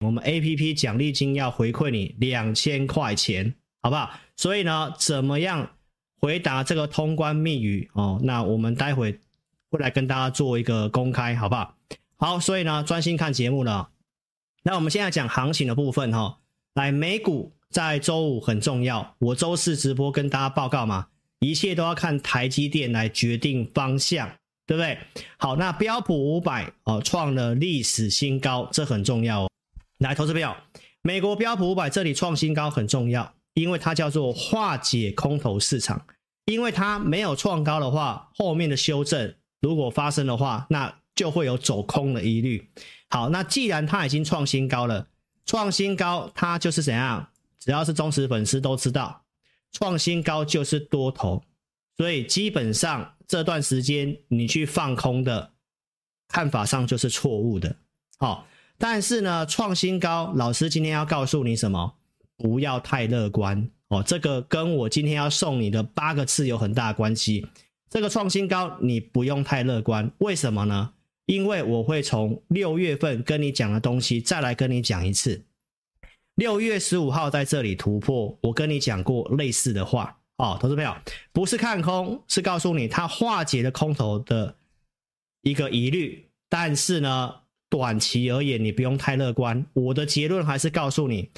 我们 APP 奖励金要回馈你两千块钱，好不好？所以呢，怎么样回答这个通关密语哦？那我们待会会来跟大家做一个公开，好不好？好，所以呢，专心看节目了。那我们现在讲行情的部分哈、哦，来，美股在周五很重要，我周四直播跟大家报告嘛，一切都要看台积电来决定方向，对不对？好，那标普五百哦创了历史新高，这很重要哦。来，投资朋友，美国标普五百这里创新高很重要，因为它叫做化解空头市场，因为它没有创高的话，后面的修正如果发生的话，那就会有走空的疑虑。好，那既然它已经创新高了，创新高它就是怎样？只要是忠实粉丝都知道，创新高就是多头，所以基本上这段时间你去放空的看法上就是错误的。好，但是呢，创新高，老师今天要告诉你什么？不要太乐观哦。这个跟我今天要送你的八个字有很大关系。这个创新高你不用太乐观，为什么呢？因为我会从六月份跟你讲的东西再来跟你讲一次。六月十五号在这里突破，我跟你讲过类似的话哦，投资朋友，不是看空，是告诉你它化解了空头的一个疑虑。但是呢，短期而言你不用太乐观。我的结论还是告诉你，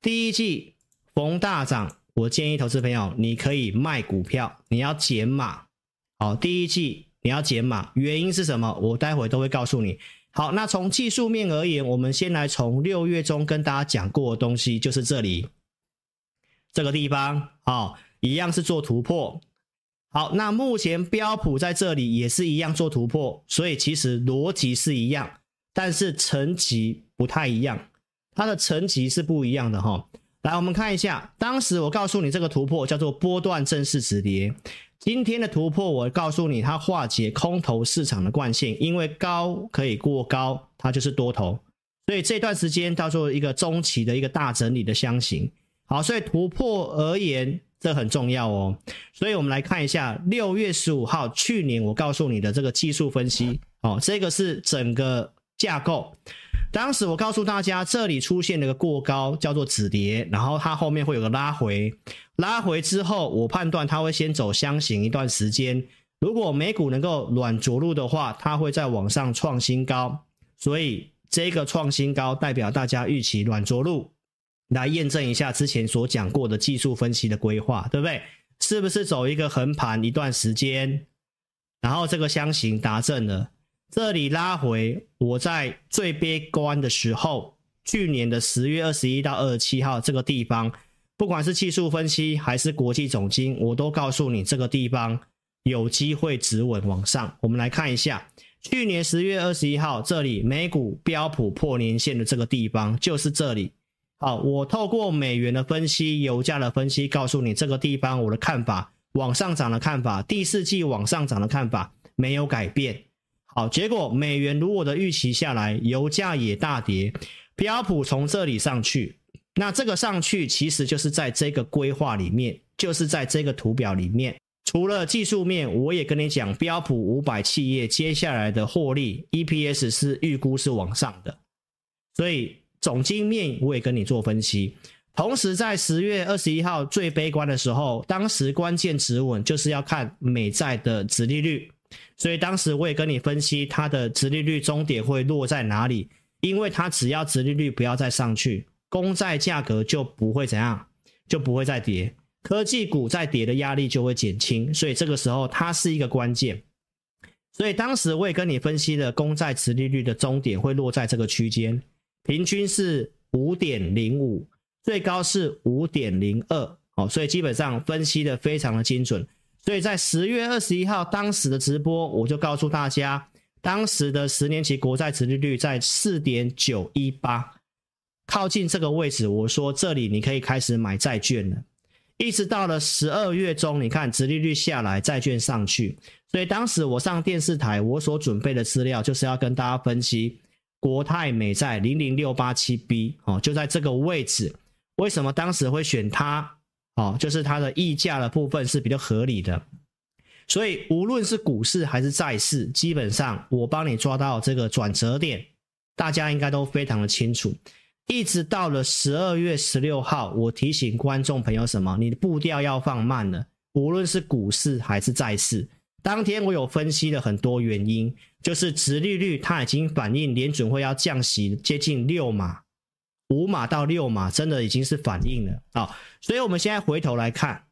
第一季逢大涨，我建议投资朋友你可以卖股票，你要减码。好，第一季。你要减码，原因是什么？我待会都会告诉你。好，那从技术面而言，我们先来从六月中跟大家讲过的东西，就是这里这个地方，好，一样是做突破。好，那目前标普在这里也是一样做突破，所以其实逻辑是一样，但是层级不太一样，它的层级是不一样的哈。来，我们看一下，当时我告诉你这个突破叫做波段正式止跌。今天的突破，我告诉你，它化解空头市场的惯性，因为高可以过高，它就是多头，所以这段时间叫做一个中期的一个大整理的箱型。好，所以突破而言，这很重要哦。所以我们来看一下六月十五号，去年我告诉你的这个技术分析，哦，这个是整个架构。当时我告诉大家，这里出现了个过高，叫做止跌，然后它后面会有个拉回，拉回之后，我判断它会先走箱型一段时间。如果美股能够软着陆的话，它会再往上创新高。所以这个创新高代表大家预期软着陆，来验证一下之前所讲过的技术分析的规划，对不对？是不是走一个横盘一段时间，然后这个箱型达正了？这里拉回，我在最悲观的时候，去年的十月二十一到二十七号这个地方，不管是技术分析还是国际总经，我都告诉你这个地方有机会止稳往上。我们来看一下，去年十月二十一号这里美股标普破年线的这个地方就是这里。好，我透过美元的分析、油价的分析，告诉你这个地方我的看法，往上涨的看法，第四季往上涨的看法没有改变。好，结果美元如我的预期下来，油价也大跌，标普从这里上去，那这个上去其实就是在这个规划里面，就是在这个图表里面。除了技术面，我也跟你讲，标普五百企业接下来的获利 EPS 是预估是往上的，所以总经面我也跟你做分析。同时在十月二十一号最悲观的时候，当时关键止稳就是要看美债的殖利率。所以当时我也跟你分析它的殖利率终点会落在哪里，因为它只要殖利率不要再上去，公债价格就不会怎样，就不会再跌，科技股再跌的压力就会减轻，所以这个时候它是一个关键。所以当时我也跟你分析了公债殖利率的终点会落在这个区间，平均是五点零五，最高是五点零二，哦，所以基本上分析的非常的精准。所以在十月二十一号当时的直播，我就告诉大家，当时的十年期国债殖利率在四点九一八，靠近这个位置，我说这里你可以开始买债券了。一直到了十二月中，你看殖利率下来，债券上去，所以当时我上电视台，我所准备的资料就是要跟大家分析国泰美债零零六八七 B 哦，就在这个位置，为什么当时会选它？哦，就是它的溢价的部分是比较合理的，所以无论是股市还是债市，基本上我帮你抓到这个转折点，大家应该都非常的清楚。一直到了十二月十六号，我提醒观众朋友什么？你的步调要放慢了，无论是股市还是债市。当天我有分析了很多原因，就是殖利率它已经反映联准会要降息接近六码，五码到六码，真的已经是反应了啊。所以我们现在回头来看，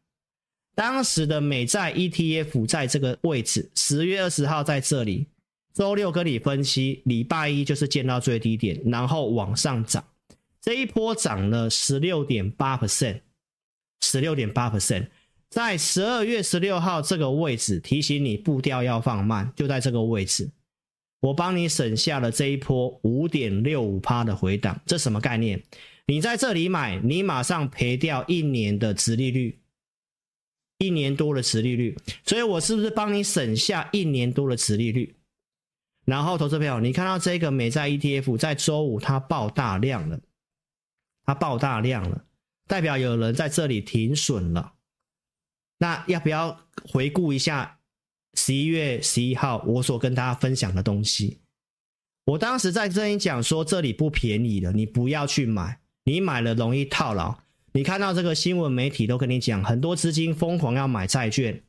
当时的美债 ETF 在这个位置，十月二十号在这里，周六跟你分析，礼拜一就是见到最低点，然后往上涨，这一波涨了十六点八 percent，十六点八 percent。在十二月十六号这个位置提醒你步调要放慢，就在这个位置，我帮你省下了这一波五点六五趴的回档，这什么概念？你在这里买，你马上赔掉一年的殖利率，一年多的殖利率，所以我是不是帮你省下一年多的殖利率？然后，投资朋友，你看到这个美债 ETF 在周五它爆大量了，它爆大量了，代表有人在这里停损了。那要不要回顾一下十一月十一号我所跟大家分享的东西？我当时在这里讲说，这里不便宜的，你不要去买，你买了容易套牢。你看到这个新闻媒体都跟你讲，很多资金疯狂要买债券，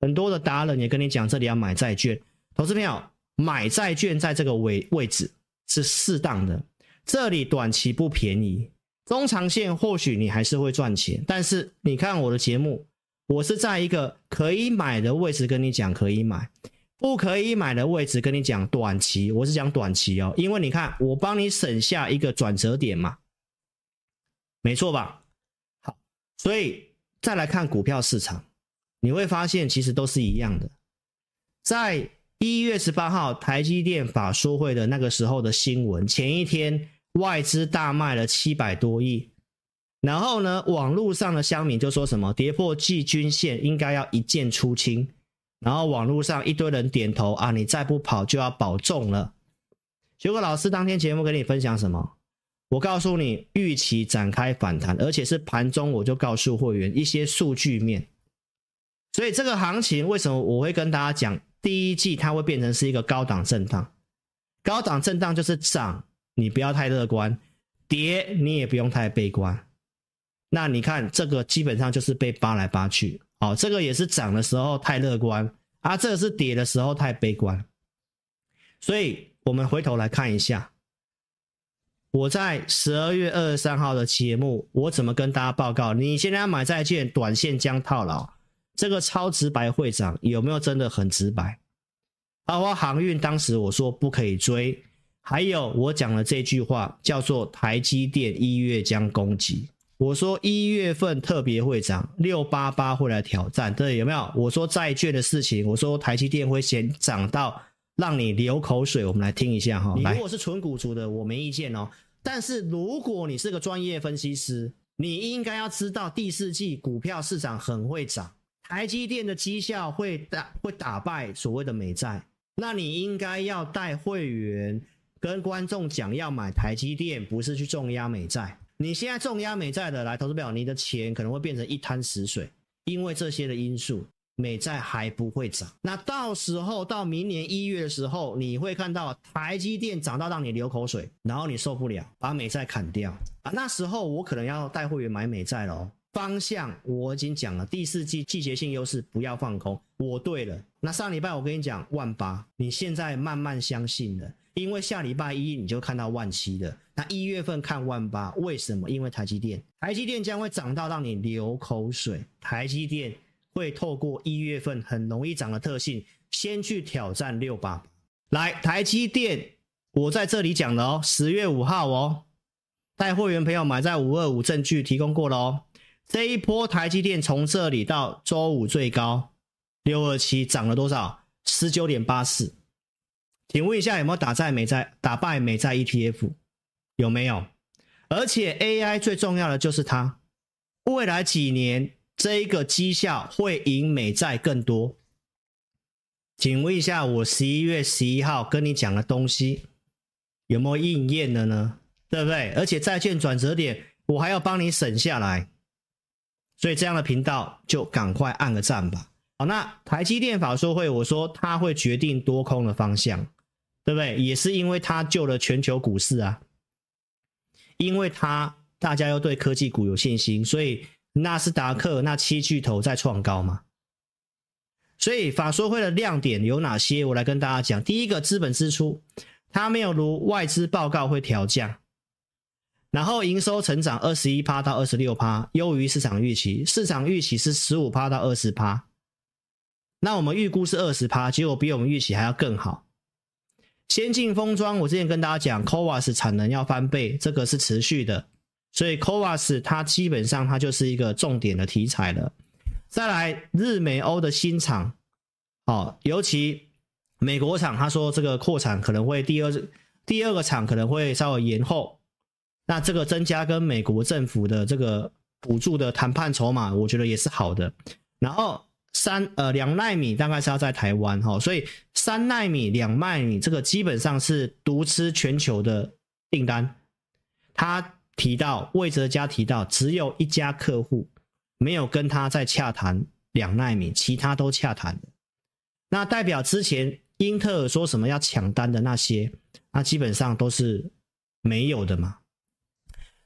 很多的达人也跟你讲，这里要买债券。投资朋友，买债券在这个位位置是适当的，这里短期不便宜，中长线或许你还是会赚钱。但是你看我的节目。我是在一个可以买的位置跟你讲可以买，不可以买的位置跟你讲短期。我是讲短期哦，因为你看我帮你省下一个转折点嘛，没错吧？好，所以再来看股票市场，你会发现其实都是一样的。在一月十八号台积电法说会的那个时候的新闻，前一天外资大卖了七百多亿。然后呢，网络上的乡民就说什么跌破季均线应该要一键出清，然后网络上一堆人点头啊，你再不跑就要保重了。结果老师当天节目跟你分享什么？我告诉你，预期展开反弹，而且是盘中我就告诉会员一些数据面。所以这个行情为什么我会跟大家讲，第一季它会变成是一个高档震荡，高档震荡就是涨，你不要太乐观；跌你也不用太悲观。那你看这个基本上就是被扒来扒去，哦，这个也是涨的时候太乐观啊，这个是跌的时候太悲观，所以我们回头来看一下，我在十二月二十三号的节目，我怎么跟大家报告？你现在要买债券，短线将套牢，这个超直白会长有没有真的很直白？包括航运当时我说不可以追，还有我讲了这句话叫做台积电一月将攻击。我说一月份特别会涨，六八八会来挑战，对，有没有？我说债券的事情，我说台积电会先涨到让你流口水。我们来听一下哈。你如果是纯股族的，我没意见哦。但是如果你是个专业分析师，你应该要知道第四季股票市场很会涨，台积电的绩效会打会打败所谓的美债，那你应该要带会员跟观众讲，要买台积电，不是去重压美债。你现在重压美债的来投资表，你的钱可能会变成一滩死水，因为这些的因素，美债还不会涨。那到时候到明年一月的时候，你会看到台积电涨到让你流口水，然后你受不了，把美债砍掉啊。那时候我可能要带会员买美债喽。方向我已经讲了，第四季季节性优势不要放空。我对了，那上礼拜我跟你讲万八，你现在慢慢相信了。因为下礼拜一你就看到万七的，那一月份看万八，为什么？因为台积电，台积电将会涨到让你流口水。台积电会透过一月份很容易涨的特性，先去挑战六八。来，台积电，我在这里讲了哦，十月五号哦，带会员朋友买在五二五，证据提供过了哦。这一波台积电从这里到周五最高六二七，涨了多少？十九点八四。请问一下，有没有打在美债打败美债 ETF？有没有？而且 AI 最重要的就是它，未来几年这一个绩效会赢美债更多。请问一下，我十一月十一号跟你讲的东西有没有应验了呢？对不对？而且债券转折点，我还要帮你省下来，所以这样的频道就赶快按个赞吧。好，那台积电法说会，我说它会决定多空的方向。对不对？也是因为他救了全球股市啊！因为他大家又对科技股有信心，所以纳斯达克那七巨头在创高嘛。所以法说会的亮点有哪些？我来跟大家讲。第一个，资本支出，它没有如外资报告会调降。然后营收成长二十一趴到二十六趴，优于市场预期。市场预期是十五趴到二十趴，那我们预估是二十趴，结果比我们预期还要更好。先进封装，我之前跟大家讲，CoWoS 产能要翻倍，这个是持续的，所以 CoWoS 它基本上它就是一个重点的题材了。再来，日美欧的新厂，哦，尤其美国厂，他说这个扩产可能会第二第二个厂可能会稍微延后，那这个增加跟美国政府的这个补助的谈判筹码，我觉得也是好的。然后三呃两奈米大概是要在台湾哈，所以三奈米两奈米这个基本上是独吃全球的订单。他提到魏哲家提到只有一家客户。没有跟他在洽谈两奈米，其他都洽谈。那代表之前英特尔说什么要抢单的那些，那基本上都是没有的嘛。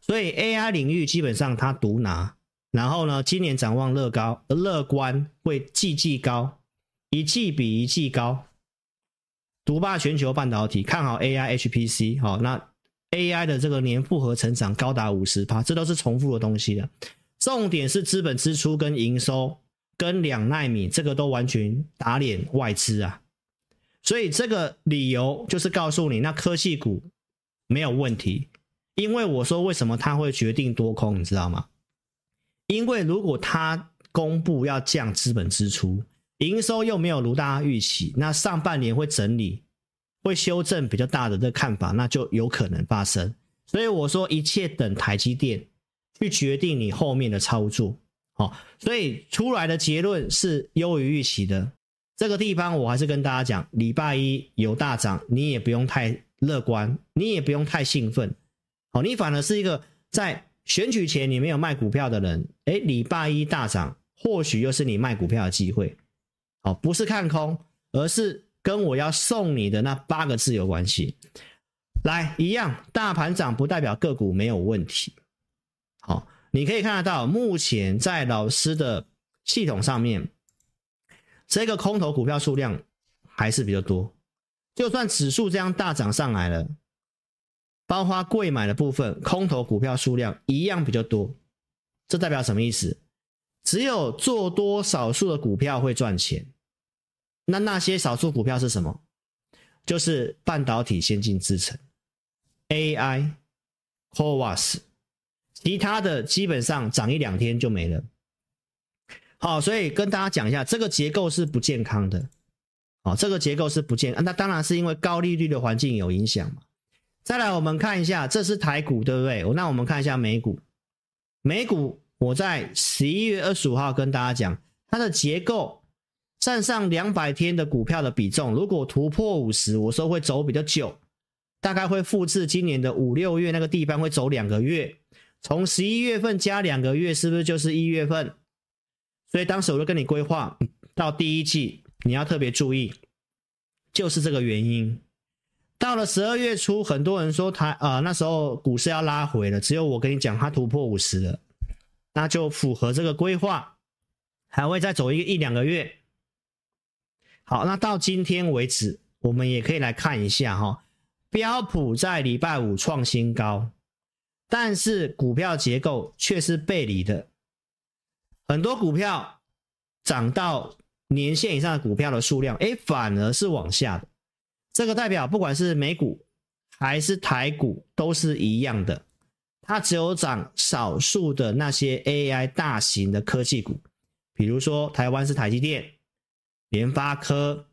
所以 AI 领域基本上他独拿。然后呢，今年展望乐高，乐观会季季高，一季比一季高，独霸全球半导体，看好 AI HPC。好，那 AI 的这个年复合成长高达五十趴，这都是重复的东西的。重点是资本支出跟营收跟两纳米，这个都完全打脸外资啊，所以这个理由就是告诉你，那科技股没有问题。因为我说为什么他会决定多空，你知道吗？因为如果他公布要降资本支出，营收又没有如大家预期，那上半年会整理，会修正比较大的这看法，那就有可能发生。所以我说一切等台积电。去决定你后面的操作，好，所以出来的结论是优于预期的。这个地方我还是跟大家讲，礼拜一有大涨，你也不用太乐观，你也不用太兴奋，好，你反而是一个在选举前你没有卖股票的人，诶，礼拜一大涨，或许又是你卖股票的机会，好，不是看空，而是跟我要送你的那八个字有关系。来，一样，大盘涨不代表个股没有问题。好，你可以看得到，目前在老师的系统上面，这个空头股票数量还是比较多。就算指数这样大涨上来了，包括贵买的部分，空头股票数量一样比较多。这代表什么意思？只有做多少数的股票会赚钱。那那些少数股票是什么？就是半导体先进制程、AI、CoWoS。其他的基本上涨一两天就没了。好，所以跟大家讲一下，这个结构是不健康的。哦，这个结构是不健，那当然是因为高利率的环境有影响嘛。再来，我们看一下，这是台股，对不对？那我们看一下美股。美股，我在十一月二十五号跟大家讲，它的结构站上两百天的股票的比重，如果突破五十，我说会走比较久，大概会复制今年的五六月那个地方，会走两个月。从十一月份加两个月，是不是就是一月份？所以当时我就跟你规划到第一季，你要特别注意，就是这个原因。到了十二月初，很多人说台、呃，那时候股市要拉回了，只有我跟你讲，它突破五十了，那就符合这个规划，还会再走一个一两个月。好，那到今天为止，我们也可以来看一下哈，标普在礼拜五创新高。但是股票结构却是背离的，很多股票涨到年线以上的股票的数量，哎，反而是往下的。这个代表不管是美股还是台股都是一样的，它只有涨少数的那些 AI 大型的科技股，比如说台湾是台积电、联发科，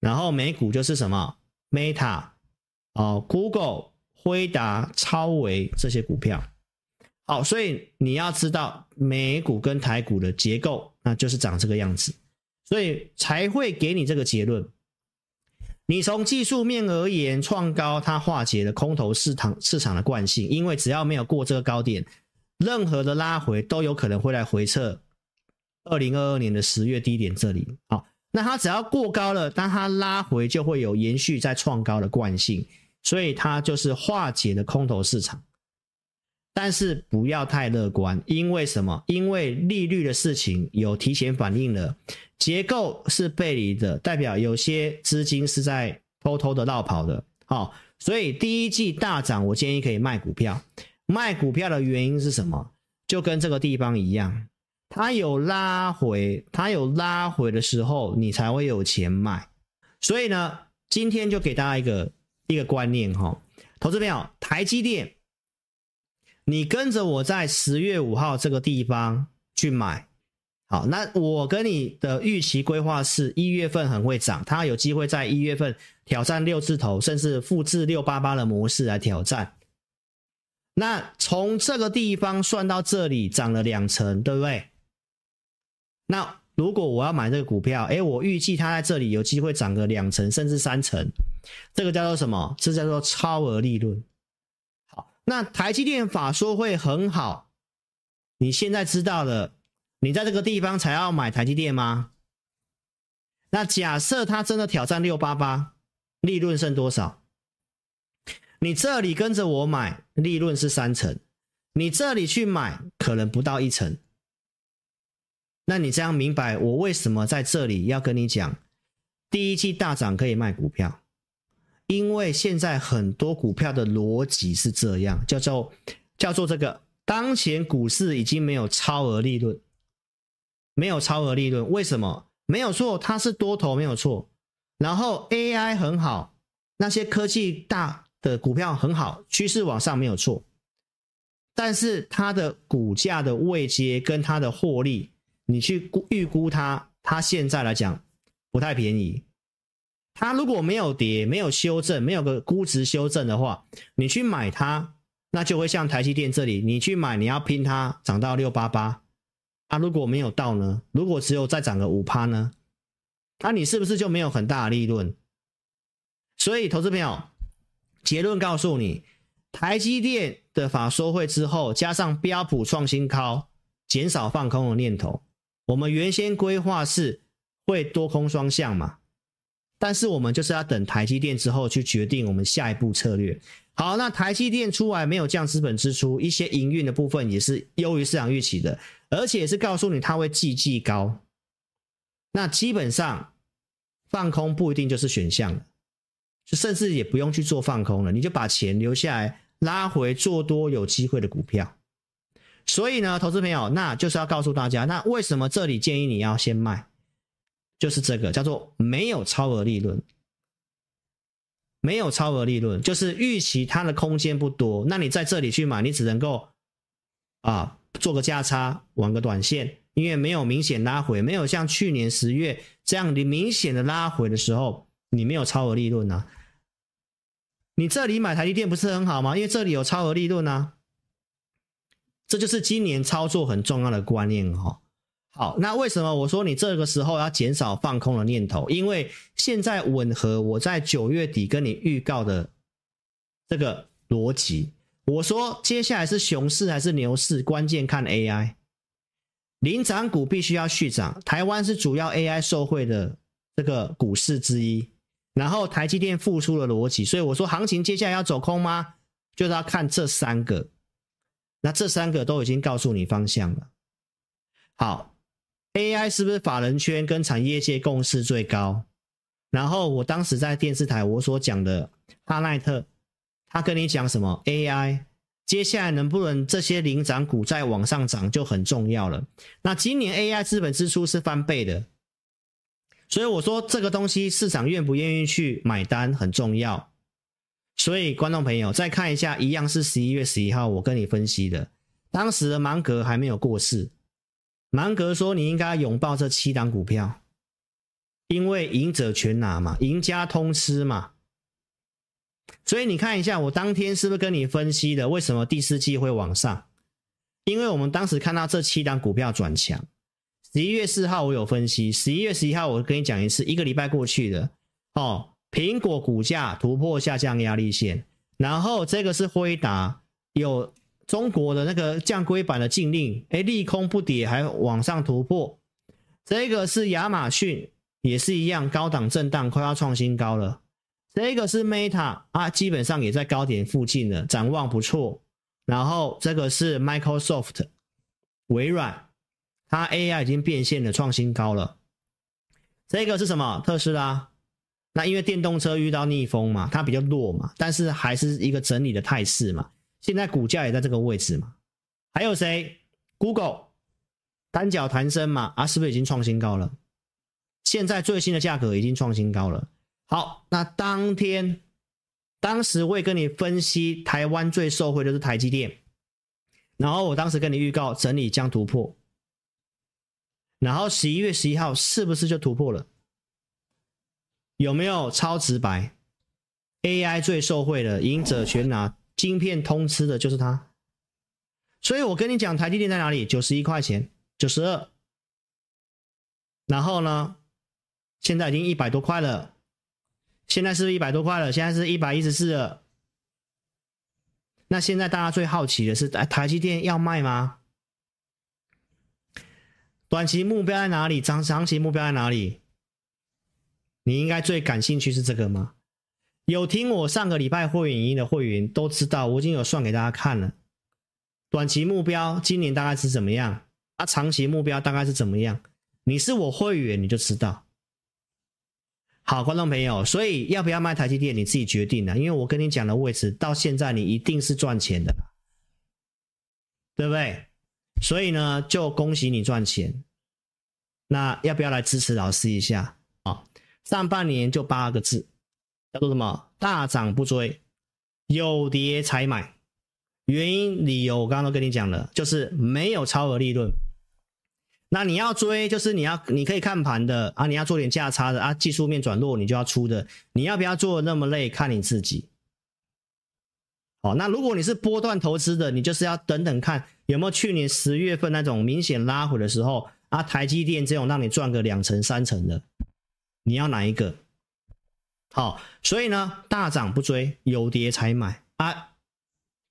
然后美股就是什么 Meta 哦，Google。辉达、超微这些股票，好，所以你要知道美股跟台股的结构，那就是长这个样子，所以才会给你这个结论。你从技术面而言，创高它化解了空头市场市场的惯性，因为只要没有过这个高点，任何的拉回都有可能会来回测二零二二年的十月低点这里。好，那它只要过高了，当它拉回就会有延续再创高的惯性。所以它就是化解了空头市场，但是不要太乐观，因为什么？因为利率的事情有提前反应了，结构是背离的，代表有些资金是在偷偷的绕跑的。好，所以第一季大涨，我建议可以卖股票。卖股票的原因是什么？就跟这个地方一样，它有拉回，它有拉回的时候，你才会有钱卖。所以呢，今天就给大家一个一个观念哈，投资朋友，台积电，你跟着我在十月五号这个地方去买，好，那我跟你的预期规划是一月份很会涨，它有机会在一月份挑战六字头，甚至复制六八八的模式来挑战。那从这个地方算到这里涨了两成，对不对？那如果我要买这个股票，诶，我预计它在这里有机会涨个两成甚至三成，这个叫做什么？这叫做超额利润。那台积电法说会很好，你现在知道了，你在这个地方才要买台积电吗？那假设它真的挑战六八八，利润剩多少？你这里跟着我买，利润是三成；你这里去买，可能不到一成。那你这样明白我为什么在这里要跟你讲，第一季大涨可以卖股票？因为现在很多股票的逻辑是这样，叫做叫做这个，当前股市已经没有超额利润，没有超额利润，为什么？没有错，它是多头没有错，然后 AI 很好，那些科技大。的股票很好，趋势往上没有错，但是它的股价的位阶跟它的获利，你去估预估它，它现在来讲不太便宜。它如果没有跌，没有修正，没有个估值修正的话，你去买它，那就会像台积电这里，你去买你要拼它涨到六八八，啊，如果没有到呢？如果只有再涨个五趴呢？那你是不是就没有很大的利润？所以，投资朋友。结论告诉你，台积电的法说会之后，加上标普创新高，减少放空的念头。我们原先规划是会多空双向嘛，但是我们就是要等台积电之后去决定我们下一步策略。好，那台积电出来没有降资本支出，一些营运的部分也是优于市场预期的，而且也是告诉你它会季季高。那基本上放空不一定就是选项。就甚至也不用去做放空了，你就把钱留下来，拉回做多有机会的股票。所以呢，投资朋友，那就是要告诉大家，那为什么这里建议你要先卖？就是这个叫做没有超额利润，没有超额利润，就是预期它的空间不多。那你在这里去买，你只能够啊做个价差，玩个短线，因为没有明显拉回，没有像去年十月这样你明显的拉回的时候。你没有超额利润啊？你这里买台积电不是很好吗？因为这里有超额利润啊。这就是今年操作很重要的观念哈。好，那为什么我说你这个时候要减少放空的念头？因为现在吻合我在九月底跟你预告的这个逻辑。我说接下来是熊市还是牛市，关键看 AI。领涨股必须要续涨，台湾是主要 AI 受惠的这个股市之一。然后台积电复出了逻辑，所以我说行情接下来要走空吗？就是要看这三个，那这三个都已经告诉你方向了。好，AI 是不是法人圈跟产业界共识最高？然后我当时在电视台我所讲的哈奈特，他跟你讲什么？AI 接下来能不能这些领涨股再往上涨就很重要了。那今年 AI 资本支出是翻倍的。所以我说这个东西市场愿不愿意去买单很重要。所以观众朋友再看一下，一样是十一月十一号我跟你分析的，当时的芒格还没有过世，芒格说你应该拥抱这七档股票，因为赢者全拿嘛，赢家通吃嘛。所以你看一下，我当天是不是跟你分析的为什么第四季会往上？因为我们当时看到这七档股票转强。十一月四号我有分析，十一月十一号我跟你讲一次，一个礼拜过去的，哦，苹果股价突破下降压力线，然后这个是辉达，有中国的那个降规版的禁令，哎，利空不跌还往上突破，这个是亚马逊，也是一样高档震荡，快要创新高了，这个是 Meta 啊，基本上也在高点附近了，展望不错，然后这个是 Microsoft 微软，它 AI 已经变现了，创新高了。这个是什么？特斯拉。那因为电动车遇到逆风嘛，它比较弱嘛，但是还是一个整理的态势嘛。现在股价也在这个位置嘛。还有谁？Google 单脚弹升嘛，啊，是不是已经创新高了？现在最新的价格已经创新高了。好，那当天当时我也跟你分析，台湾最受惠的是台积电，然后我当时跟你预告整理将突破，然后十一月十一号是不是就突破了？有没有超直白？AI 最受惠的，赢者全拿，晶片通吃的就是它。所以我跟你讲，台积电在哪里？九十一块钱，九十二。然后呢，现在已经一百多块了。现在是不是一百多块了？现在是一百一十四了。那现在大家最好奇的是，台台积电要卖吗？短期目标在哪里？长长期目标在哪里？你应该最感兴趣是这个吗？有听我上个礼拜会员营的会员都知道，我已经有算给大家看了。短期目标今年大概是怎么样？啊，长期目标大概是怎么样？你是我会员你就知道。好，观众朋友，所以要不要卖台积电你自己决定了，因为我跟你讲的位置到现在你一定是赚钱的，对不对？所以呢，就恭喜你赚钱。那要不要来支持老师一下啊？上半年就八个字，叫做什么？大涨不追，有跌才买。原因、理由我刚刚都跟你讲了，就是没有超额利润。那你要追，就是你要你可以看盘的啊，你要做点价差的啊，技术面转弱你就要出的。你要不要做那么累？看你自己。好，那如果你是波段投资的，你就是要等等看有没有去年十月份那种明显拉回的时候啊，台积电这种让你赚个两成三成的。你要哪一个？好，所以呢，大涨不追，有跌才买啊！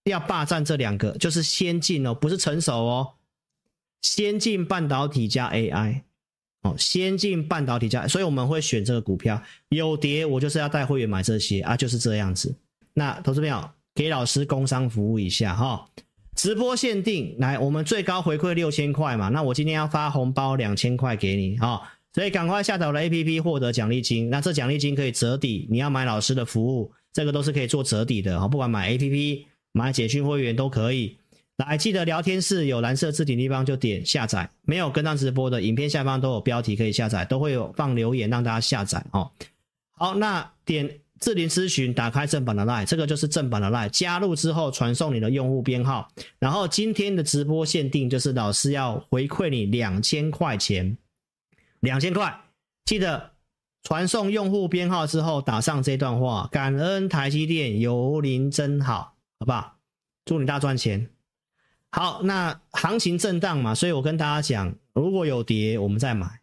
要霸占这两个，就是先进哦，不是成熟哦。先进半导体加 AI，哦，先进半导体加，所以我们会选这个股票。有跌，我就是要带会员买这些啊，就是这样子。那投资朋友，给老师工商服务一下哈、哦，直播限定，来，我们最高回馈六千块嘛，那我今天要发红包两千块给你哈。哦所以赶快下载我的 APP 获得奖励金，那这奖励金可以折抵，你要买老师的服务，这个都是可以做折抵的哈，不管买 APP、买简讯会员都可以。来，记得聊天室有蓝色字体地方就点下载，没有跟上直播的影片下方都有标题可以下载，都会有放留言让大家下载哦。好，那点智霖咨询，打开正版的 LINE，这个就是正版的 LINE，加入之后传送你的用户编号，然后今天的直播限定就是老师要回馈你两千块钱。两千块，记得传送用户编号之后打上这段话：感恩台积电，有您真好，好不好？祝你大赚钱。好，那行情震荡嘛，所以我跟大家讲，如果有跌，我们再买。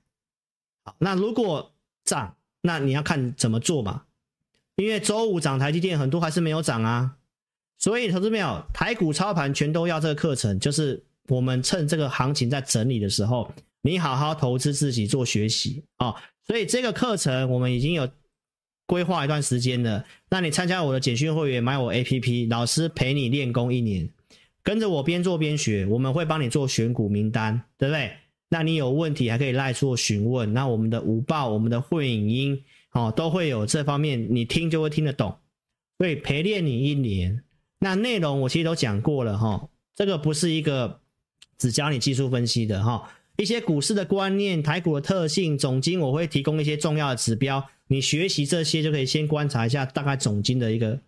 好，那如果涨，那你要看怎么做嘛。因为周五涨台积电很多还是没有涨啊，所以投资朋友，台股操盘全都要这个课程，就是我们趁这个行情在整理的时候。你好好投资自己做学习啊、所以这个课程我们已经有规划一段时间了。那你参加我的简讯会员，买我 APP，老师陪你练功一年，跟着我边做边学，我们会帮你做选股名单，对不对？那你有问题还可以来做询问。那我们的五报、我们的会影音哦，都会有这方面，你听就会听得懂。所以陪练你一年，那内容我其实都讲过了哈、哦。这个不是一个只教你技术分析的哈。一些股市的观念、台股的特性、总经，我会提供一些重要的指标，你学习这些就可以先观察一下大概总经的一个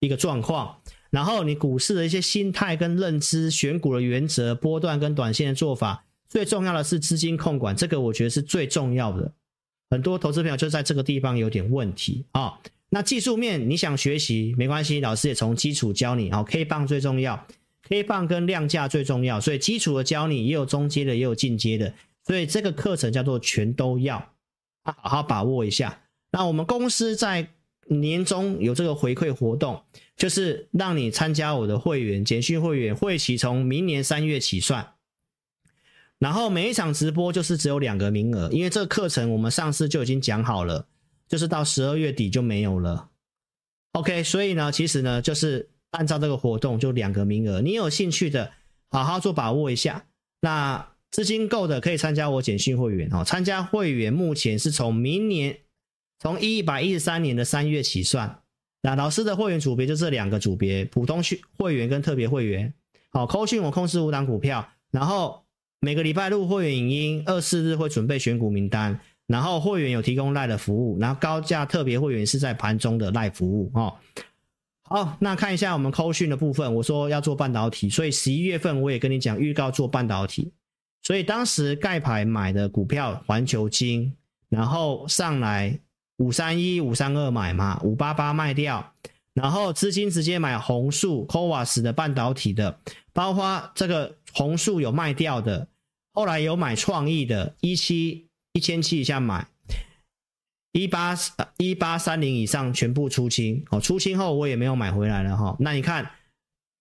一个状况，然后你股市的一些心态跟认知、选股的原则、波段跟短线的做法，最重要的是资金控管，这个我觉得是最重要的。很多投资朋友就在这个地方有点问题啊、那技术面你想学习没关系，老师也从基础教你。好，K 棒最重要。K 棒跟量价最重要，所以基础的教你也有中阶的，也有进阶的，所以这个课程叫做全都要，啊，好好把握一下。那我们公司在年终有这个回馈活动，就是让你参加我的会员简讯会员，会期从明年三月起算，然后每一场直播就是只有两个名额，因为这个课程我们上次就已经讲好了，就是到十二月底就没有了。OK，所以呢，其实呢就是。按照这个活动就两个名额，你有兴趣的，好好做把握一下。那资金够的可以参加我简讯会员哦。参加会员目前是从明年从一百一十三年的三月起算。那老师的会员组别就这两个组别：普通会会员跟特别会员。好，扣讯我控制五档股票，然后每个礼拜录会员影音，二四日会准备选股名单，然后会员有提供赖的服务，然后高价特别会员是在盘中的赖服务哦。好，那看一下我们扣讯的部分，我说要做半导体，所以十一月份我也跟你讲预告做半导体，所以当时盖牌买的股票环球金，然后上来。五三一五三二买嘛，五八八卖掉，然后资金直接买红树、CoWoS 的半导体的，包括这个红树有卖掉的，后来有买创意的，一七一千七以下买，一八一八三零以上全部出清哦，出清后我也没有买回来了哈。那你看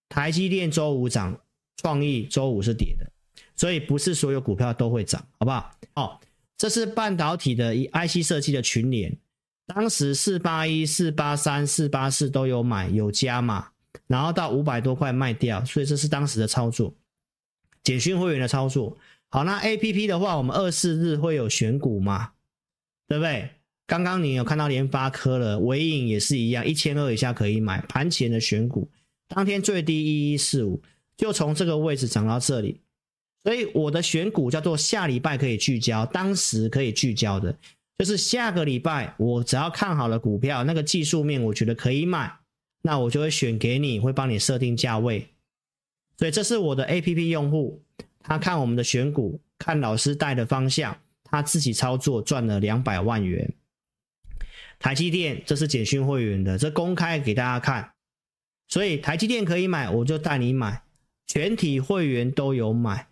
台积电周五涨，创意周五是跌的，所以不是所有股票都会涨，好不好？哦，这是半导体的 IC 设计的群联。当时四八一、四八三、四八四都有买有加码，然后到五百多块卖掉，所以这是当时的操作。简讯会员的操作。好，那 A P P 的话，我们二四日会有选股嘛？对不对？刚刚你有看到联发科了，纬颖也是一样，一千二以下可以买。盘前的选股，当天最低一一四五，就从这个位置涨到这里，所以我的选股叫做下礼拜可以聚焦，当时可以聚焦的。就是下个礼拜，我只要看好了股票，那个技术面我觉得可以买，那我就会选给你，会帮你设定价位。所以这是我的 APP 用户，他看我们的选股，看老师带的方向，他自己操作赚了两百万元。台积电，这是简讯会员的，这公开给大家看。所以台积电可以买，我就带你买，全体会员都有买，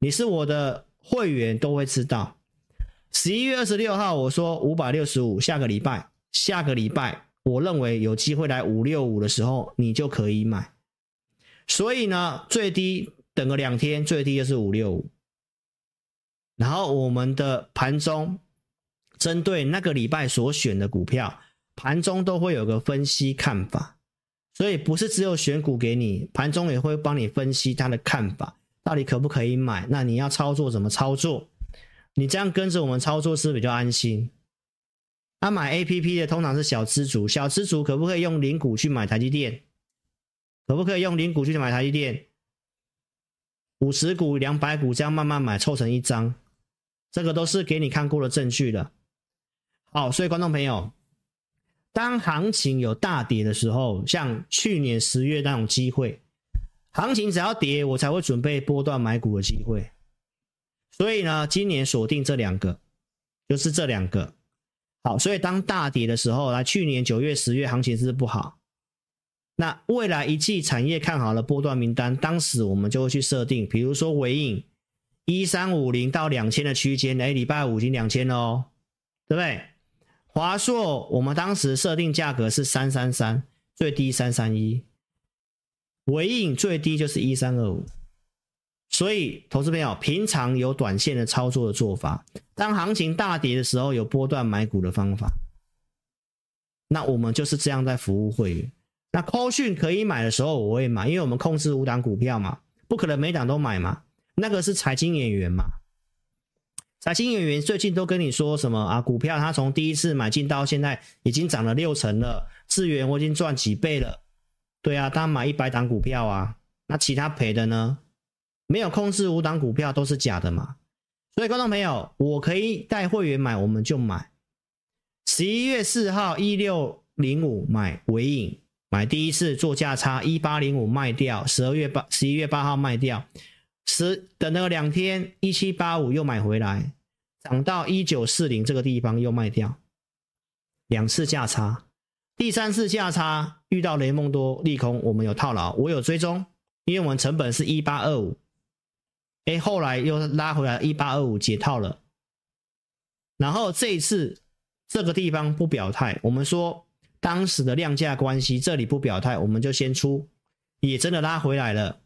你是我的会员都会知道。十一月二十六号，我说五百六十五，下个礼拜，下个礼拜，我认为有机会来五六五的时候，你就可以买。所以呢，最低等个两天，最低就是五六五。然后我们的盘中针对那个礼拜所选的股票，盘中都会有个分析看法，所以不是只有选股给你，盘中也会帮你分析他的看法，到底可不可以买？那你要操作怎么操作？你这样跟着我们操作是比较安心。他买 APP 的通常是小资族，小资族可不可以用零股去买台积电？可不可以用零股去买台积电？五十股、两百股这样慢慢买，凑成一张，这个都是给你看过的证据了。好，所以观众朋友，当行情有大跌的时候，像去年十月那种机会，行情只要跌，我才会准备波段买股的机会。所以呢，今年锁定这两个，就是这两个。好，所以当大跌的时候，来去年九月、十月行情是不好。那未来一季产业看好了波段名单，当时我们就会去设定，比如说纬颖一三五零到两千的区间，哎，礼拜五已经两千了哦，对不对？华硕我们当时设定价格是三三三，最低三三一，尾影最低就是一三二五。所以，投资朋友平常有短线的操作的做法，当行情大跌的时候有波段买股的方法。那我们就是这样在服务会员。那 call 讯可以买的时候我会买，因为我们控制五档股票嘛，不可能每档都买嘛。那个是财经演员嘛，财经演员最近都跟你说什么啊？股票他从第一次买进到现在已经涨了六成了，资源我已经赚几倍了。对啊，他买一百档股票啊，那其他赔的呢？没有控制五档股票都是假的嘛？所以观众朋友，我可以带会员买，我们就买。十一月四号一六零五买尾影，买第一次做价差一八零五卖掉，十二月八十一月八号卖掉，十等了两天一七八五又买回来，涨到一九四零这个地方又卖掉，两次价差，第三次价差遇到雷蒙多利空，我们有套牢，我有追踪，因为我们成本是一八二五。哎，后来又拉回来一八二五解套了，然后这一次这个地方不表态，我们说当时的量价关系，这里不表态，我们就先出，也真的拉回来了。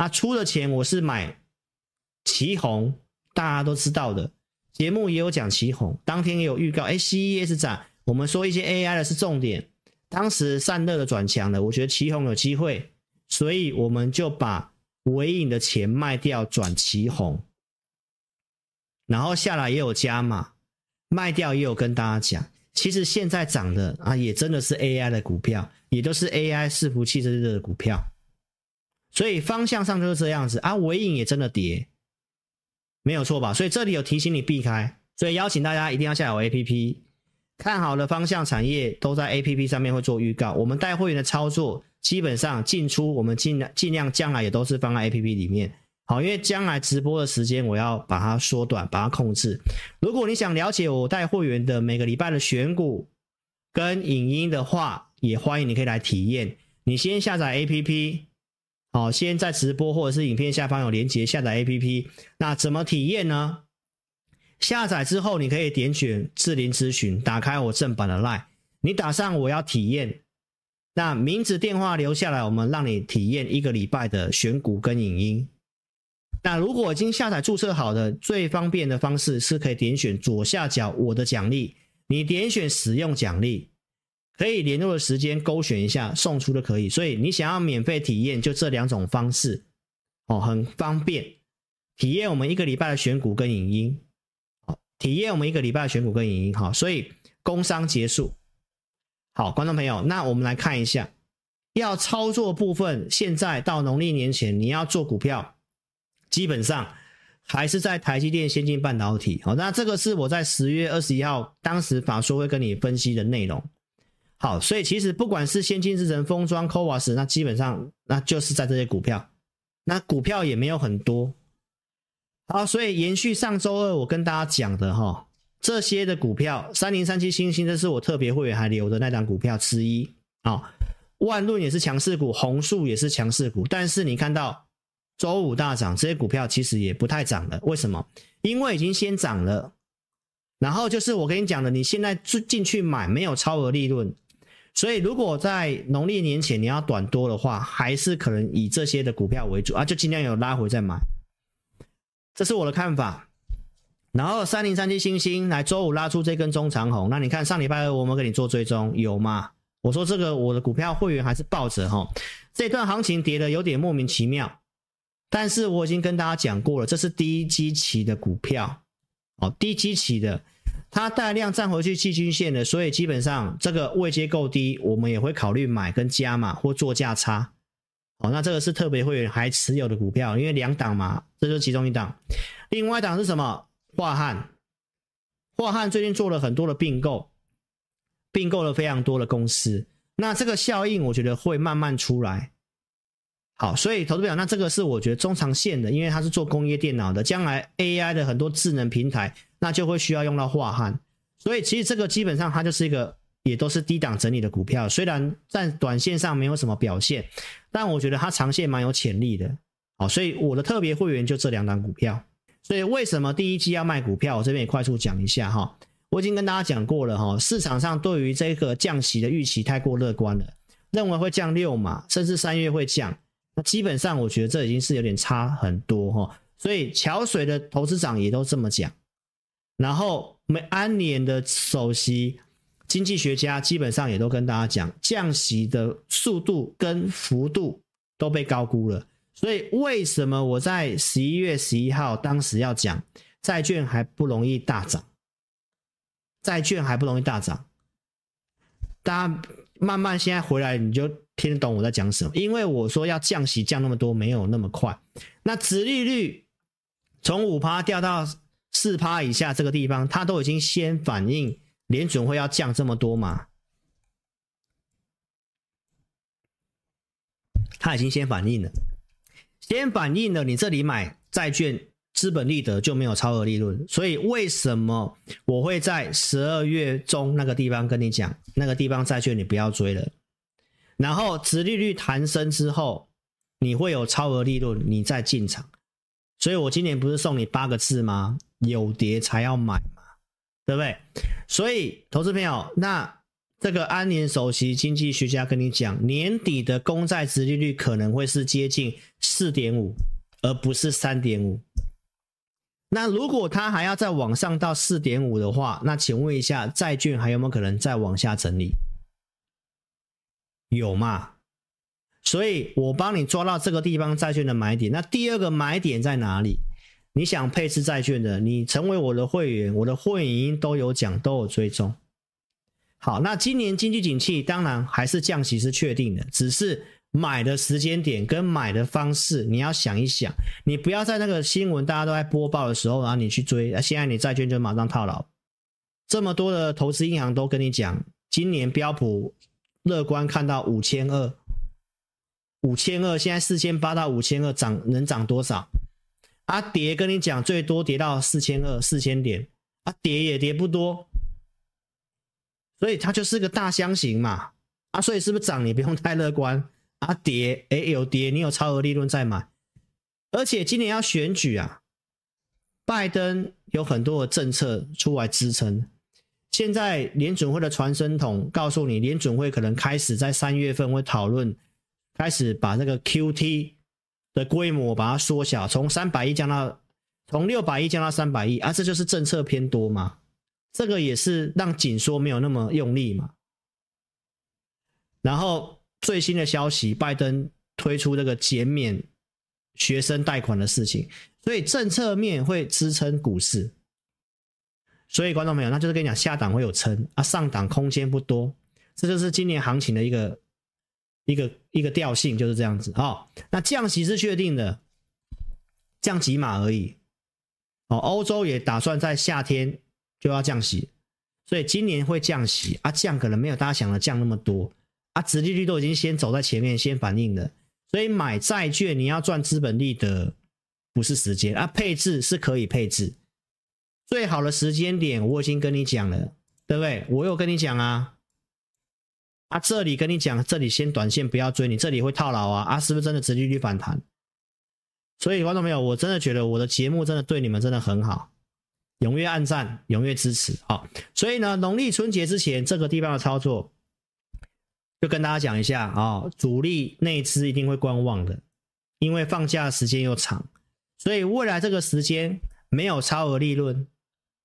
啊，出的钱我是买奇鋐，大家都知道的，节目也有讲奇鋐，当天也有预告。哎，CES 展，我们说一些 AI 的是重点，当时散热的转强了，我觉得奇鋐有机会，所以我们就把尾影的钱卖掉转奇鋐，然后下来也有加码，卖掉也有跟大家讲，其实现在涨的啊，也真的是 AI 的股票，也都是 AI 伺服器这类的股票，所以方向上就是这样子啊，尾影也真的跌。没有错吧？所以这里有提醒你避开，所以邀请大家一定要下载 APP，看好的方向产业都在 APP 上面会做预告。我们带会员的操作，基本上进出我们尽量尽量将来也都是放在 APP 里面。好，因为将来直播的时间我要把它缩短，把它控制。如果你想了解我带会员的每个礼拜的选股跟影音的话，也欢迎你可以来体验。你先下载 APP。好，先在直播或者是影片下方有连结下载 APP。那怎么体验呢？下载之后，你可以点选智霖咨询，打开我正版的 LINE，你打上我要体验，那名字电话留下来，我们让你体验一个礼拜的选股跟影音。那如果已经下载注册好的，最方便的方式是可以点选左下角我的奖励，你点选使用奖励。可以联络的时间勾选一下，送出的可以。所以你想要免费体验，就这两种方式哦，很方便。体验我们一个礼拜的选股跟影音，好，体验我们一个礼拜的选股跟影音，好。所以工商结束，好，观众朋友，那我们来看一下，要操作部分，现在到农历年前，你要做股票，基本上还是在台积电、先进半导体。好，那这个是我在十月二十一号当时法说会跟你分析的内容。好，所以其实不管是先进制程、封装、CoWoS，那基本上那就是在这些股票，那股票也没有很多。好，所以延续上周二我跟大家讲的哈，这些的股票，三零三七星星，这是我特别会员还留的那档股票之一啊。万润也是强势股，红树也是强势股，但是你看到周五大涨，这些股票其实也不太涨了。为什么？因为已经先涨了，然后就是我跟你讲的，你现在进进去买没有超额利润。所以，如果在农历年前你要短多的话，还是可能以这些的股票为主啊，就尽量有拉回再买，这是我的看法。然后三零三七星星来周五拉出这根中长红，那你看上礼拜二我们给你做追踪有吗？我说这个我的股票会员还是抱着哈，这段行情跌的有点莫名其妙，但是我已经跟大家讲过了，这是低基期的股票，哦，低基期的。它带量站回去季均线的，所以基本上这个位阶够低，我们也会考虑买跟加码或做价差。好，那这个是特别会员还持有的股票，因为两档嘛，这就是其中一档。另外一档是什么？化汉，化汉最近做了很多的并购，并购了非常多的公司，那这个效应我觉得会慢慢出来。好，所以投资表，那这个是我觉得中长线的，因为它是做工业电脑的，将来 AI 的很多智能平台。那就会需要用到樺汉，所以其实这个基本上它就是一个也都是低档整理的股票，虽然在短线上没有什么表现，但我觉得它长线蛮有潜力的。好，所以我的特别会员就这两档股票。所以为什么第一季要卖股票？我这边也快速讲一下哈。我已经跟大家讲过了哈，市场上对于这个降息的预期太过乐观了，认为会降六嘛，甚至三月会降。基本上我觉得这已经是有点差很多哈。所以桥水的投资长也都这么讲。然后，美安联的首席经济学家基本上也都跟大家讲，降息的速度跟幅度都被高估了。所以，为什么我在十一月十一号当时要讲债券还不容易大涨？债券还不容易大涨？大家慢慢现在回来，你就听得懂我在讲什么。因为我说要降息降那么多，没有那么快。那殖利率从五趴掉到。四趴以下这个地方，它都已经先反映联准会要降这么多嘛？它已经先反映了，先反映了。你这里买债券，资本利得就没有超额利润。所以为什么我会在十二月中那个地方跟你讲，那个地方债券你不要追了。然后殖利率弹升之后，你会有超额利润，你再进场。所以我今年不是送你八个字吗？有跌才要买嘛，对不对？所以投资朋友，那这个安联首席经济学家跟你讲，年底的公债殖利率可能会是接近四点五，而不是三点五。那如果它还要再往上到四点五的话，那请问一下，债券还有没有可能再往下整理？有嘛？所以我帮你抓到这个地方债券的买点。那第二个买点在哪里？你想配置债券的，你成为我的会员，我的会员已经都有讲，都有追踪。好，那今年经济景气当然还是降息是确定的，只是买的时间点跟买的方式，你要想一想，你不要在那个新闻大家都在播报的时候，然后你去追，现在你债券就马上套牢。这么多的投资银行都跟你讲，今年标普乐观看到五千二，五千二，现在四千八到五千二，涨能涨多少？啊，跌跟你讲最多跌到四千二、四千点，啊，跌也跌不多。所以它就是个大箱型嘛，啊，所以是不是涨你不用太乐观啊？跌，哎，有跌，你有超额利润再买，而且今年要选举啊，拜登有很多的政策出来支撑。现在联准会的传声筒告诉你，联准会可能开始在三月份会讨论，开始把这个 QT 的规模把它缩小，从三百亿降到从六百亿降到三百亿啊，这就是政策偏多嘛。这个也是让紧缩没有那么用力嘛。然后最新的消息，拜登推出这个减免学生贷款的事情，所以政策面会支撑股市。所以观众朋友，那就是跟你讲，下档会有撑啊，上档空间不多，这就是今年行情的一个一个一个调性，就是这样子。哦，那降息是确定的，降几码而已。哦，欧洲也打算在夏天。就要降息，所以今年会降息啊，降可能没有大家想的降那么多啊，殖利率都已经先走在前面，先反应了，所以买债券你要赚资本利得不是时间啊，配置是可以配置，最好的时间点我已经跟你讲了，对不对？我有跟你讲啊，啊这里跟你讲，这里先短线不要追，你这里会套牢啊，啊是不是真的直利率反弹？所以观众朋友，我真的觉得我的节目真的对你们真的很好。踊跃按赞，踊跃支持，好，所以呢，农历春节之前这个地方的操作，就跟大家讲一下啊，主力内资一定会观望的，因为放假的时间又长，所以未来这个时间没有超额利润，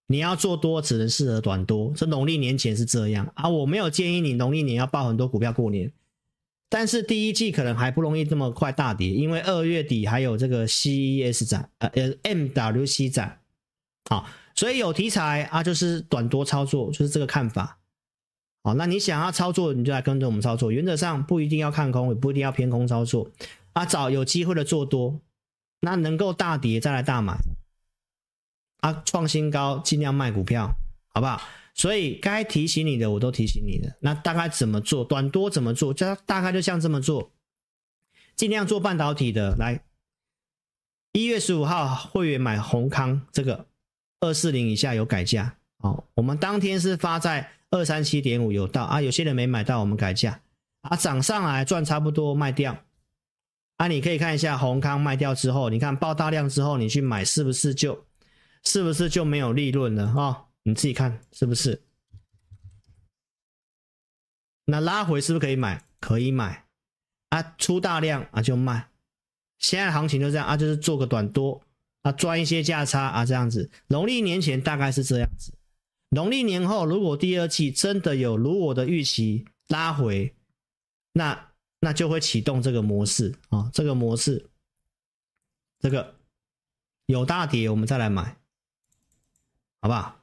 你要做多只能适合短多，这农历年前是这样啊，我没有建议你农历年要抱很多股票过年，但是第一季可能还不容易这么快大跌，因为二月底还有这个 CES 展，呃，MWC 展，好。所以有题材啊，就是短多操作，就是这个看法。好，那你想要操作，你就来跟着我们操作。原则上不一定要看空，也不一定要偏空操作啊。找有机会的做多，那能够大跌再来大买啊，创新高尽量卖股票，好不好？所以该提醒你的我都提醒你的。那大概怎么做？短多怎么做？就大概就像这么做，尽量做半导体的。来，一月十五号会员买閎康这个。二四零以下有改价哦，我们当天是发在二三七点五有到啊，有些人没买到，我们改价啊，涨上来赚差不多卖掉啊，你可以看一下閎康卖掉之后，你看爆大量之后你去买是不是就是不是就没有利润了啊、哦？你自己看是不是？那拉回是不是可以买？可以买啊，出大量啊就卖，现在行情就这样啊，就是做个短多。啊，赚一些价差啊，这样子。农历年前大概是这样子，农历年后如果第二季真的有如我的预期拉回，那那就会启动这个模式啊，这个模式，这个有大跌我们再来买，好不好？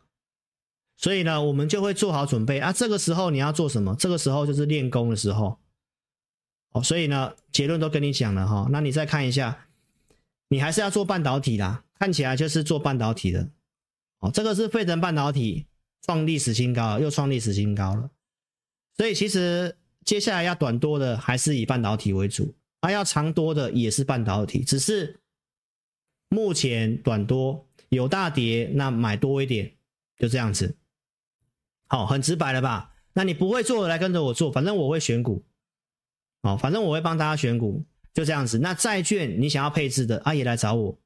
所以呢，我们就会做好准备啊。这个时候你要做什么？这个时候就是练功的时候。哦，所以呢，结论都跟你讲了哈，那你再看一下。你还是要做半导体啦，看起来就是做半导体的，哦，这个是费城半导体创历史新高，又创历史新高了。所以其实接下来要短多的还是以半导体为主，而要长多的也是半导体，只是目前短多有大跌，那买多一点，就这样子。好，很直白了吧？那你不会做的来跟着我做，反正我会选股，哦，反正我会帮大家选股。就这样子，那债券你想要配置的，啊也来找我，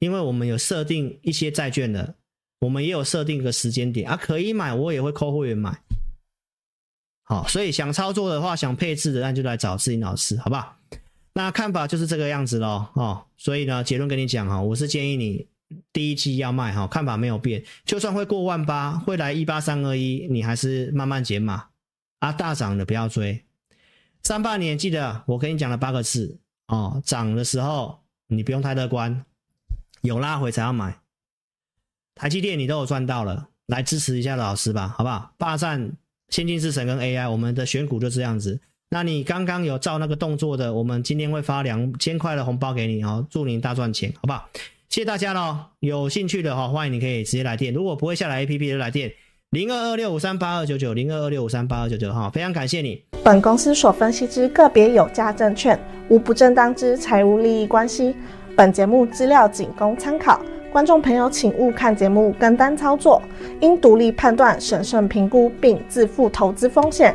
因为我们有设定一些债券的，我们也有设定一个时间点啊，可以买，我也会扣会员买。好，所以想操作的话，想配置的，那就来找志林老师，好不好？那看法就是这个样子咯。哦。所以呢，结论跟你讲哈，我是建议你第一季要卖哈，看法没有变，就算会过万八，会来一八三二一，你还是慢慢减码啊，大涨的不要追。上半年记得我跟你讲了八个字哦，涨的时候你不用太乐观，有拉回才要买。台积电你都有赚到了，来支持一下老师吧，好不好？霸占先进制程跟 AI，我们的选股就这样子。那你刚刚有照那个动作的，我们今天会发两千块的红包给你哦，祝你大赚钱，好不好？谢谢大家喽，有兴趣的话，欢迎你可以直接来电，如果不会下载 APP 就来电零二二六五三八二九九零二二六五三八二九九哈，非常感谢你。本公司所分析之个别有价证券无不正当之财务利益关系，本节目资料仅供参考，观众朋友请勿看节目跟单操作，应独立判断、审慎评估并自负投资风险。